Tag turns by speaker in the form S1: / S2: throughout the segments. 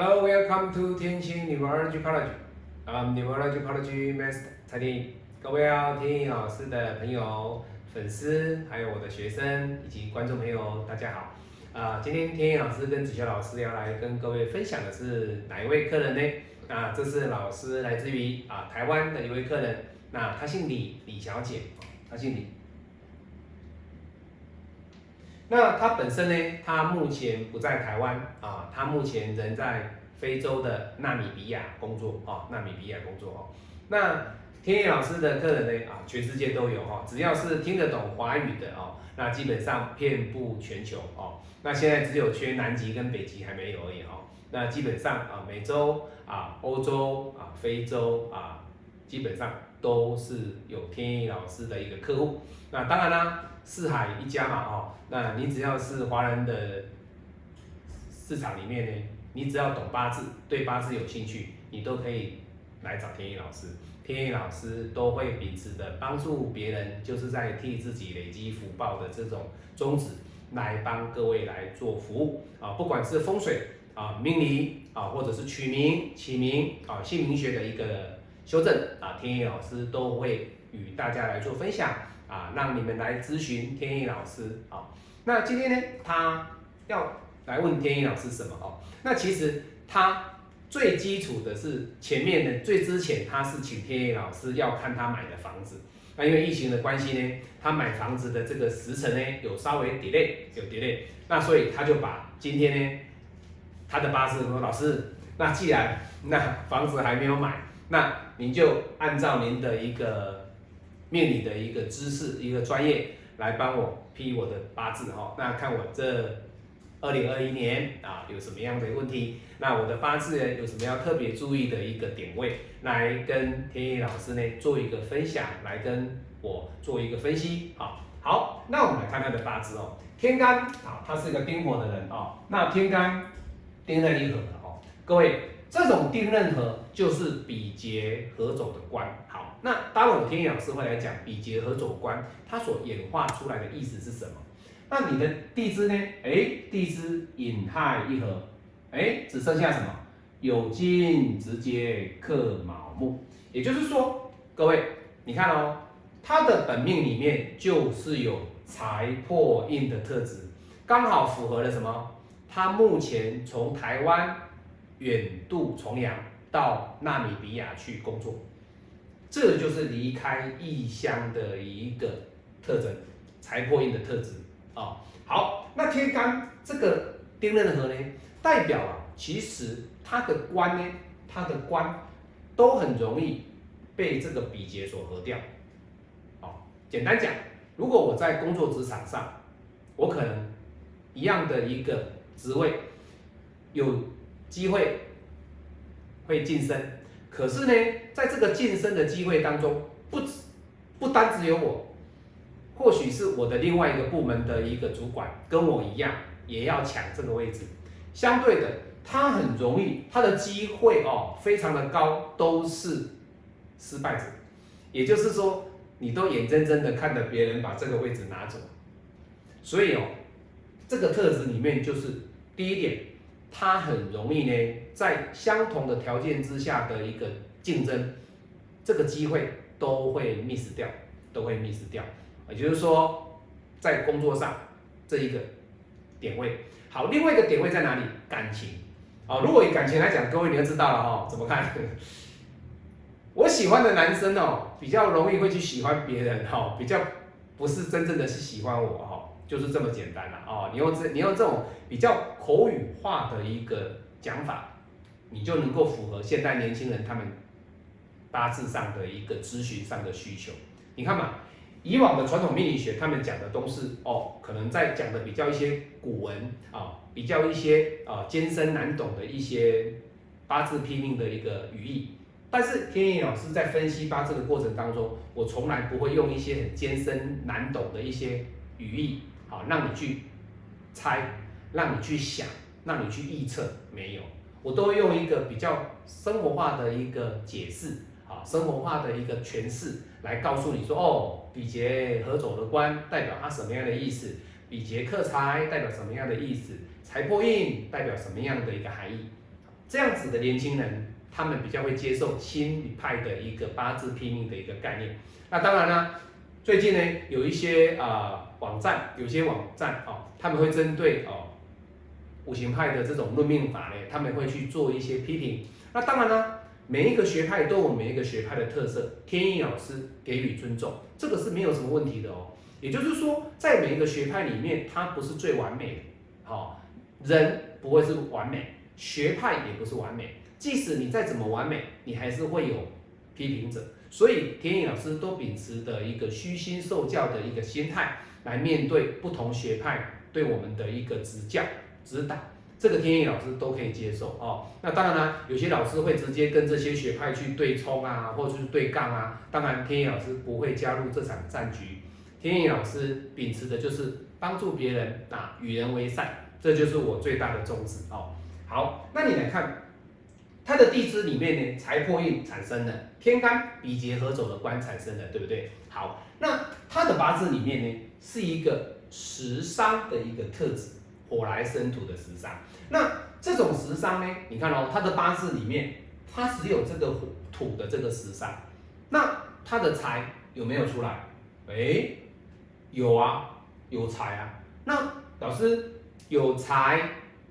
S1: Hello, welcome to 天星 Numerology College. I'm Numerology College Master 蔡天。各位啊，天意老师的朋友、粉丝，还有我的学生以及观众朋友，大家好。啊，今天天意老师跟子修老师要来跟各位分享的是哪一位客人呢？啊，这是老师来自于啊台湾的一位客人，那他姓李，李小姐，她姓李。那他本身呢？他目前不在台湾啊，他目前人在非洲的纳米比亚工作啊，纳米比亚工作哦。那天野老师的客人呢啊，全世界都有哈，只要是听得懂华语的哦，那基本上遍布全球哦。那现在只有缺南极跟北极还没有而已哦。那基本上啊，美洲啊、欧洲啊、非洲啊，基本上都是有天意老师的一个客户。那当然啦。四海一家嘛，哦，那你只要是华人的市场里面呢，你只要懂八字，对八字有兴趣，你都可以来找天意老师。天意老师都会秉持的帮助别人，就是在替自己累积福报的这种宗旨，来帮各位来做服务啊，不管是风水啊、命理啊，或者是取名、起名啊、姓名学的一个修正啊，天意老师都会与大家来做分享。啊，让你们来咨询天意老师啊。那今天呢，他要来问天意老师什么哦？那其实他最基础的是前面的最之前，他是请天意老师要看他买的房子。那因为疫情的关系呢，他买房子的这个时辰呢有稍微 delay，有 delay。那所以他就把今天呢他的八字说老师，那既然那房子还没有买，那您就按照您的一个。命理的一个知识，一个专业来帮我批我的八字哈，那看我这二零二一年啊有什么样的问题，那我的八字呢有什么要特别注意的一个点位，来跟天意老师呢做一个分享，来跟我做一个分析啊。好，那我们来看他的八字哦，天干啊，他是一个丁火的人啊，那天干丁在一合的哦，各位。这种丁壬合就是比劫合走的官。好，那当然我天意老师会来讲比劫合走官，它所演化出来的意思是什么？那你的地支呢？哎，地支寅亥一合，哎，只剩下什么？有金直接克卯木，也就是说，各位你看哦，他的本命里面就是有财破印的特质，刚好符合了什么？他目前从台湾。远渡重洋到纳米比亚去工作，这就是离开异乡的一个特征，财破印的特质啊。好，那天干这个丁壬合呢，代表啊，其实他的官呢，他的官都很容易被这个比劫所合掉。好，简单讲，如果我在工作职场上，我可能一样的一个职位有。机会会晋升，可是呢，在这个晋升的机会当中，不不单只有我，或许是我的另外一个部门的一个主管跟我一样，也要抢这个位置。相对的，他很容易，他的机会哦，非常的高，都是失败者。也就是说，你都眼睁睁的看着别人把这个位置拿走。所以哦，这个特质里面就是第一点。他很容易呢，在相同的条件之下的一个竞争，这个机会都会 miss 掉，都会 miss 掉。也就是说，在工作上这一个点位，好，另外一个点位在哪里？感情啊，如果以感情来讲，各位你就知道了哈，怎么看？我喜欢的男生哦，比较容易会去喜欢别人哈，比较不是真正的是喜欢我哈。就是这么简单了啊！你用这你用这种比较口语化的一个讲法，你就能够符合现代年轻人他们八字上的一个咨询上的需求。你看嘛，以往的传统命理学他们讲的都是哦，可能在讲的比较一些古文啊，比较一些啊艰深难懂的一些八字拼命的一个语义。但是天意老师在分析八字的过程当中，我从来不会用一些很艰深难懂的一些语义。好，让你去猜，让你去想，让你去预测，没有，我都会用一个比较生活化的一个解释，啊，生活化的一个诠释来告诉你说，哦，比劫合走的官代表它什么样的意思？比劫克财代表什么样的意思？财破印代表什么样的一个含义？这样子的年轻人，他们比较会接受新理派的一个八字拼命的一个概念。那当然呢，最近呢有一些啊网站，有些网站哦，他们会针对哦五行派的这种论命法呢，他们会去做一些批评。那当然呢，每一个学派都有每一个学派的特色，天意老师给予尊重，这个是没有什么问题的哦。也就是说，在每一个学派里面，它不是最完美的，好，人不会是完美，学派也不是完美。即使你再怎么完美，你还是会有批评者。所以天意老师都秉持的一个虚心受教的一个心态，来面对不同学派对我们的一个指教指导，这个天意老师都可以接受哦。那当然呢，有些老师会直接跟这些学派去对冲啊，或者是对杠啊。当然，天意老师不会加入这场战局。天意老师秉持的就是帮助别人啊，与人为善，这就是我最大的宗旨哦。好，那你来看他的地支里面呢，财破运产生了，天干比劫合走的官产生了，对不对？好，那他的八字里面呢，是一个食伤的一个特质，火来生土的食伤。那这种食伤呢，你看哦，他的八字里面，他只有这个火土的这个食伤，那他的财有没有出来？哎。有啊，有财啊。那老师有财，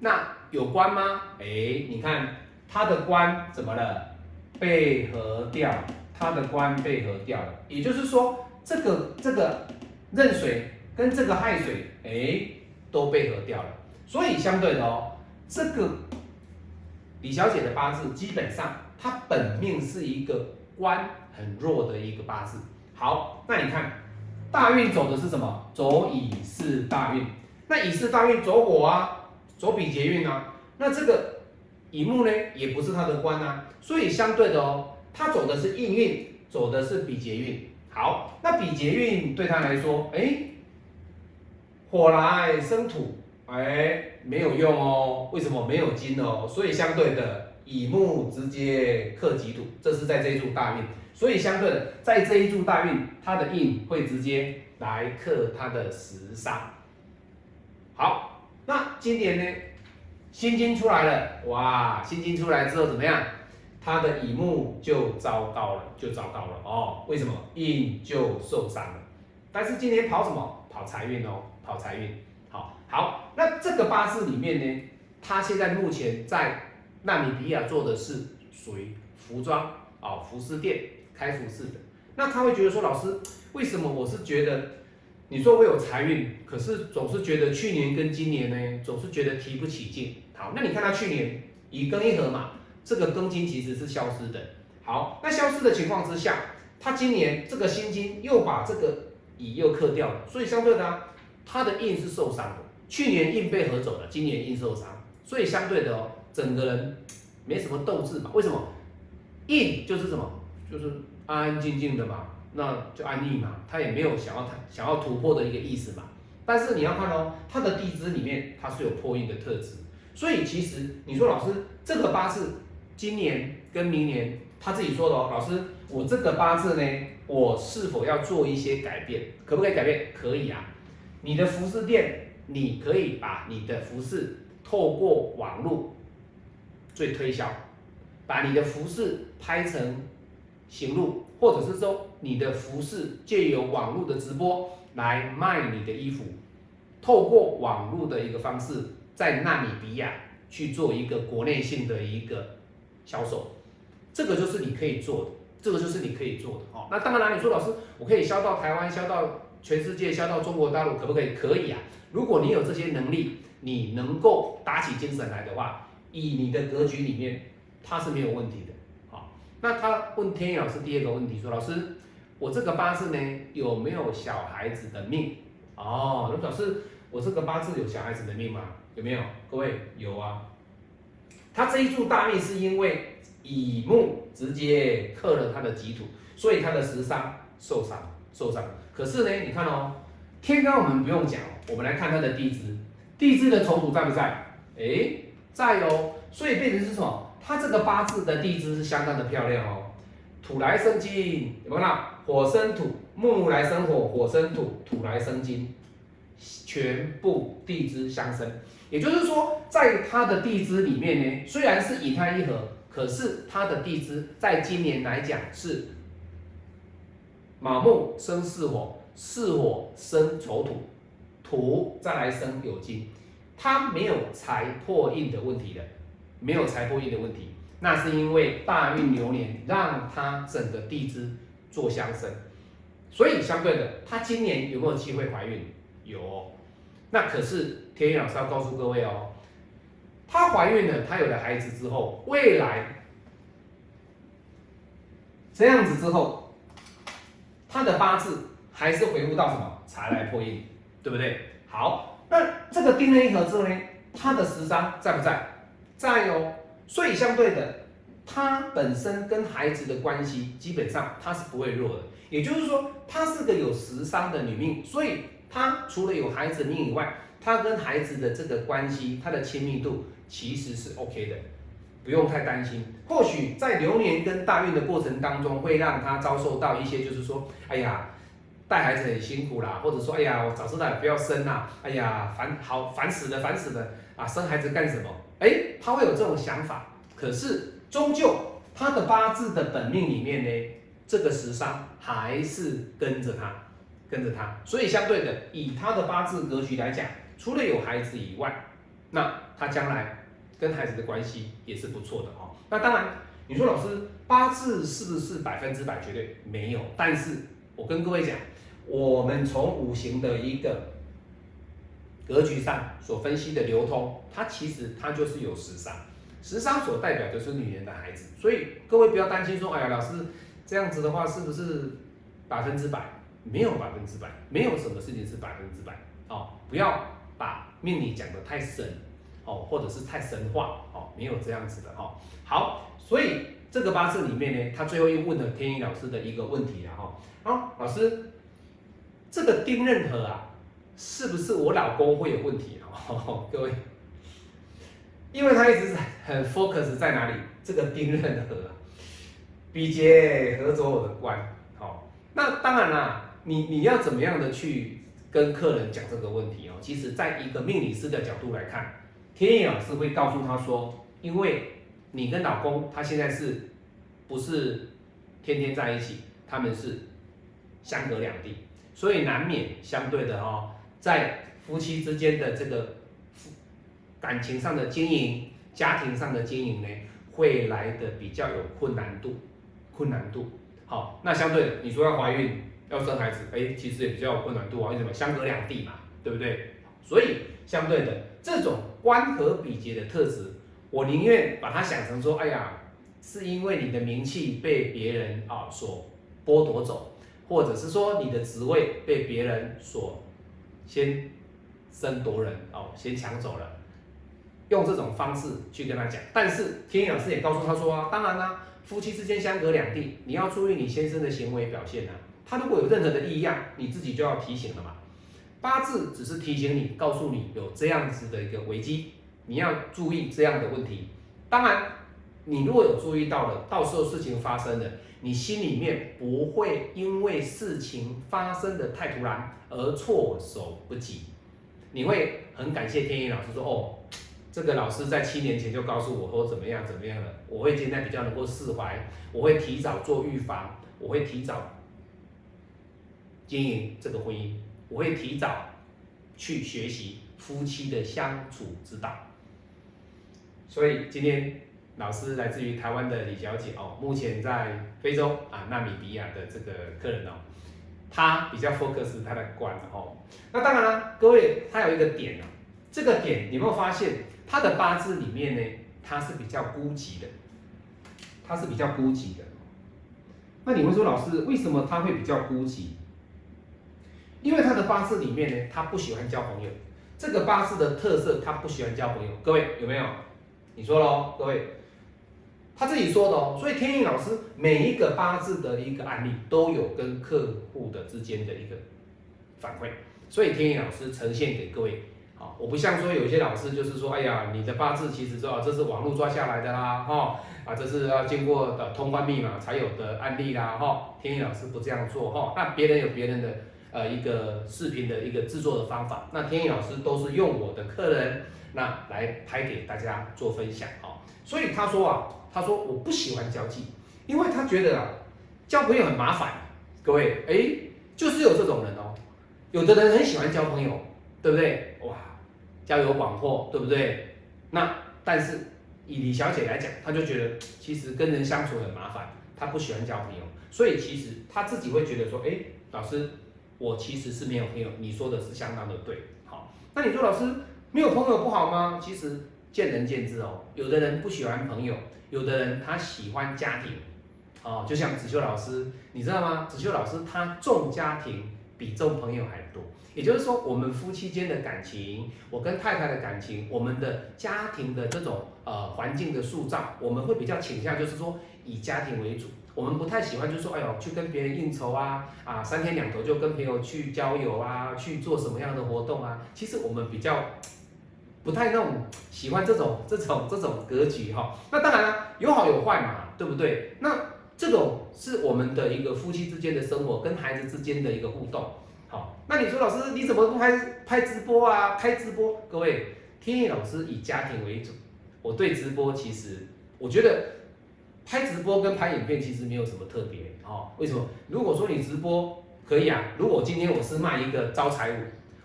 S1: 那有官吗？哎，你看他的官怎么了？被合掉，他的官被合掉了。也就是说，这个这个壬水跟这个亥水，哎，都被合掉了。所以相对的哦，这个李小姐的八字基本上她本命是一个官很弱的一个八字。好，那你看。大运走的是什么？走乙巳大运。那乙巳大运走火啊，走比劫运啊。那这个乙木呢，也不是他的官啊。所以相对的哦，他走的是印运，走的是比劫运。好，那比劫运对他来说，哎，火来生土，哎，没有用哦。为什么没有金哦？所以相对的，乙木直接克己土，这是在这一柱大运。所以相对的，在这一柱大运，它的印会直接来克它的食伤。好，那今年呢，辛金出来了，哇，辛金出来之后怎么样？它的乙木就糟糕了，就糟糕了哦。为什么？印就受伤了。但是今年跑什么？跑财运哦，好财运。好，好，那这个八字里面呢，他现在目前在纳米比亚做的是属于服装啊，服饰店。开服饰的，那他会觉得说，老师，为什么我是觉得，你说我有财运，可是总是觉得去年跟今年呢，总是觉得提不起劲。好，那你看他去年乙庚一合嘛，这个庚金其实是消失的。好，那消失的情况之下，他今年这个辛金又把这个乙又克掉了，所以相对的，他的印是受伤的。去年印被合走了，今年印受伤，所以相对的哦，整个人没什么斗志嘛。为什么？印就是什么？就是安安静静的嘛，那就安逸嘛，他也没有想要他想要突破的一个意思嘛。但是你要看哦，他的地支里面它是有破印的特质，所以其实你说老师这个八字今年跟明年他自己说的哦，老师我这个八字呢，我是否要做一些改变？可不可以改变？可以啊。你的服饰店，你可以把你的服饰透过网络最推销，把你的服饰拍成。行路，或者是说你的服饰借由网络的直播来卖你的衣服，透过网络的一个方式，在纳米比亚去做一个国内性的一个销售，这个就是你可以做的，这个就是你可以做的哦。那当然，你说老师，我可以销到台湾，销到全世界，销到中国大陆，可不可以？可以啊。如果你有这些能力，你能够打起精神来的话，以你的格局里面，它是没有问题的。好那他问天意老师第二个问题说：“老师，我这个八字呢有没有小孩子的命？哦，那老师，我这个八字有小孩子的命吗？有没有？各位有啊。他这一柱大命是因为乙木直接克了他的己土，所以他的食伤受伤受伤。可是呢，你看哦，天干我们不用讲，我们来看他的地支，地支的丑土在不在？哎，在哦。所以变成是什么？它这个八字的地支是相当的漂亮哦，土来生金，有没有看？火生土，木来生火，火生土，土来生金，全部地支相生。也就是说，在它的地支里面呢，虽然是以太一合，可是它的地支在今年来讲是卯木生巳火，巳火生丑土，土再来生酉金，他没有财破印的问题的，没有财破印的问题，那是因为大运流年让他整个地支做相生，所以相对的，他今年有没有机会怀孕？有。那可是天宇老师要告诉各位哦，她怀孕了，她有了孩子之后，未来这样子之后，他的八字还是回复到什么财来破印，对不对？好，那这个丁壬一合之后呢，他的十伤在不在？在哦。所以相对的，他本身跟孩子的关系基本上他是不会弱的，也就是说，他是个有十伤的女命，所以。他除了有孩子命以外，他跟孩子的这个关系，他的亲密度其实是 OK 的，不用太担心。或许在流年跟大运的过程当中，会让他遭受到一些，就是说，哎呀，带孩子很辛苦啦，或者说，哎呀，我早知道不要生啦，哎呀，烦好烦死了，烦死了啊，生孩子干什么？哎，他会有这种想法。可是终究他的八字的本命里面呢，这个时伤还是跟着他。跟着他，所以相对的，以他的八字格局来讲，除了有孩子以外，那他将来跟孩子的关系也是不错的哦。那当然，你说老师八字是不是百分之百绝对没有？但是我跟各位讲，我们从五行的一个格局上所分析的流通，它其实它就是有时伤，时伤所代表的是女人的孩子，所以各位不要担心说，哎呀，老师这样子的话是不是百分之百？没有百分之百，没有什么事情是百分之百哦。不要把命理讲得太深哦，或者是太神话哦，没有这样子的哈。好，所以这个八字里面呢，他最后又问了天意老师的一个问题了哈。好，老师，这个丁任何啊，是不是我老公会有问题啊？各位，因为他一直很 focus 在哪里？这个丁任何，比劫合走我的关。好，那当然啦。你你要怎么样的去跟客人讲这个问题哦？其实，在一个命理师的角度来看，天意老师会告诉他说，因为你跟老公他现在是不是天天在一起，他们是相隔两地，所以难免相对的哦，在夫妻之间的这个感情上的经营、家庭上的经营呢，会来的比较有困难度，困难度。好，那相对的，你说要怀孕。要生孩子，哎，其实也比较有困难度啊，为什么？相隔两地嘛，对不对？所以相对的，这种关和比劫的特质，我宁愿把它想成说，哎呀，是因为你的名气被别人啊所剥夺走，或者是说你的职位被别人所先争夺人哦，先抢走了，用这种方式去跟他讲。但是天老师也告诉他说啊，当然啦，夫妻之间相隔两地，你要注意你先生的行为表现啊。他如果有任何的异样，你自己就要提醒了嘛。八字只是提醒你，告诉你有这样子的一个危机，你要注意这样的问题。当然，你如果有注意到了，到时候事情发生了，你心里面不会因为事情发生的太突然而措手不及。你会很感谢天意老师说，哦，这个老师在七年前就告诉我说怎么样怎么样了，我会现在比较能够释怀，我会提早做预防，我会提早。经营这个婚姻，我会提早去学习夫妻的相处之道。所以今天老师来自于台湾的李小姐哦，目前在非洲啊纳米比亚的这个客人哦，她比较 focus 她的关哦。那当然了，各位她有一个点哦，这个点有没有发现她的八字里面呢？她是比较孤寂的，她是比较孤寂的。那你会说老师为什么她会比较孤寂？因为他的八字里面呢，他不喜欢交朋友。这个八字的特色，他不喜欢交朋友。各位有没有？你说喽，各位，他自己说的哦。所以天意老师每一个八字的一个案例，都有跟客户的之间的一个反馈。所以天意老师呈现给各位，好，我不像说有些老师就是说，哎呀，你的八字其实说这是网络抓下来的啦，哈，啊，这是要经过的通关密码才有的案例啦，哈。天意老师不这样做，哈，那别人有别人的。呃一个视频的一个制作的方法。那天意老师都是用我的客人那来拍给大家做分享哦。所以他说啊，他说我不喜欢交际，因为他觉得啊交朋友很麻烦。各位哎，就是有这种人哦，有的人很喜欢交朋友，对不对？哇，交友广阔，对不对？那但是以李小姐来讲，她就觉得其实跟人相处很麻烦，她不喜欢交朋友，所以其实她自己会觉得说，哎，老师，我其实是没有朋友，你说的是相当的对，好，那你说老师没有朋友不好吗？其实见仁见智哦，有的人不喜欢朋友，有的人他喜欢家庭，哦，就像子修老师，你知道吗？子修老师他重家庭比重朋友还多。也就是说，我们夫妻间的感情，我跟太太的感情，我们的家庭的这种呃环境的塑造，我们会比较倾向就是说以家庭为主。我们不太喜欢就是说，哎呦，去跟别人应酬啊，啊，三天两头就跟朋友去郊游啊，去做什么样的活动啊？其实我们比较不太那种喜欢这种这种这种格局哈。那当然了，有好有坏嘛，对不对？那这种是我们的一个夫妻之间的生活，跟孩子之间的一个互动。好，那你说老师你怎么不拍拍直播啊？开直播，各位，天意老师以家庭为主，我对直播其实我觉得拍直播跟拍影片其实没有什么特别哦。为什么？如果说你直播可以啊，如果今天我是卖一个招财物，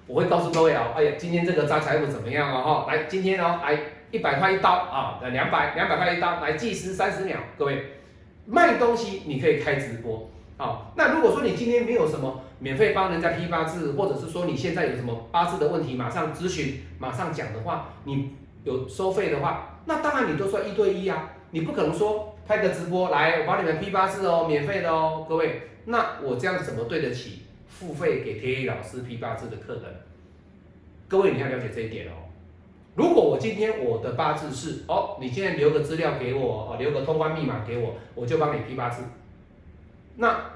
S1: 我会告诉各位哦，哎呀，今天这个招财物怎么样哦？哈，来，今天哦，来一百块一刀啊，两百两百块一刀，来计时三十秒，各位卖东西你可以开直播。好，那如果说你今天没有什么免费帮人家批八字，或者是说你现在有什么八字的问题，马上咨询，马上讲的话，你有收费的话，那当然你就说一对一啊，你不可能说开个直播来我帮你们批八字哦，免费的哦，各位，那我这样怎么对得起付费给天意老师批八字的客人？各位你要了解这一点哦。如果我今天我的八字是哦，你现在留个资料给我哦，留个通关密码给我，我就帮你批八字。那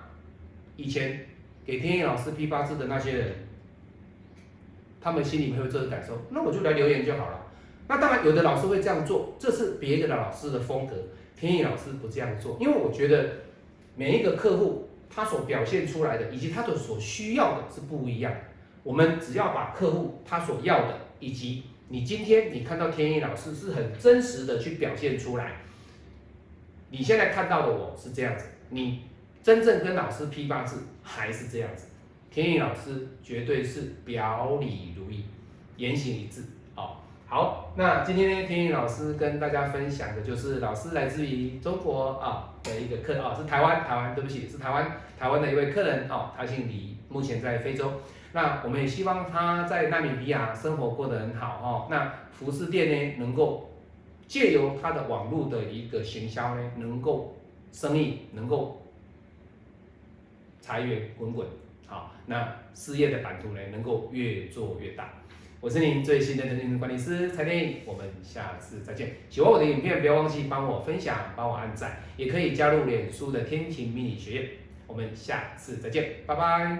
S1: 以前给天意老师批八字的那些人，他们心里会有这个感受，那我就来留言就好了。那当然有的老师会这样做，这是别的老师的风格。天意老师不这样做，因为我觉得每一个客户他所表现出来的，以及他的所需要的是不一样。我们只要把客户他所要的，以及你今天你看到天意老师是很真实的去表现出来。你现在看到的我是这样子，你。真正跟老师批八字还是这样子，天意老师绝对是表里如一，言行一致。好，那今天呢，天宇老师跟大家分享的就是老师来自于中国啊的一个客啊，是台湾，台湾，对不起，是台湾，台湾的一位客人哦，他姓李，目前在非洲。那我们也希望他在纳米比亚生活过得很好哦。那服饰店呢，能够借由他的网络的一个行销呢，能够生意能够。财源滚滚，好，那事业的版图呢，能够越做越大。我是您最新的人力管理师蔡天，我们下次再见。喜欢我的影片，不要忘记帮我分享，帮我按赞，也可以加入脸书的天晴迷你学院。我们下次再见，拜拜。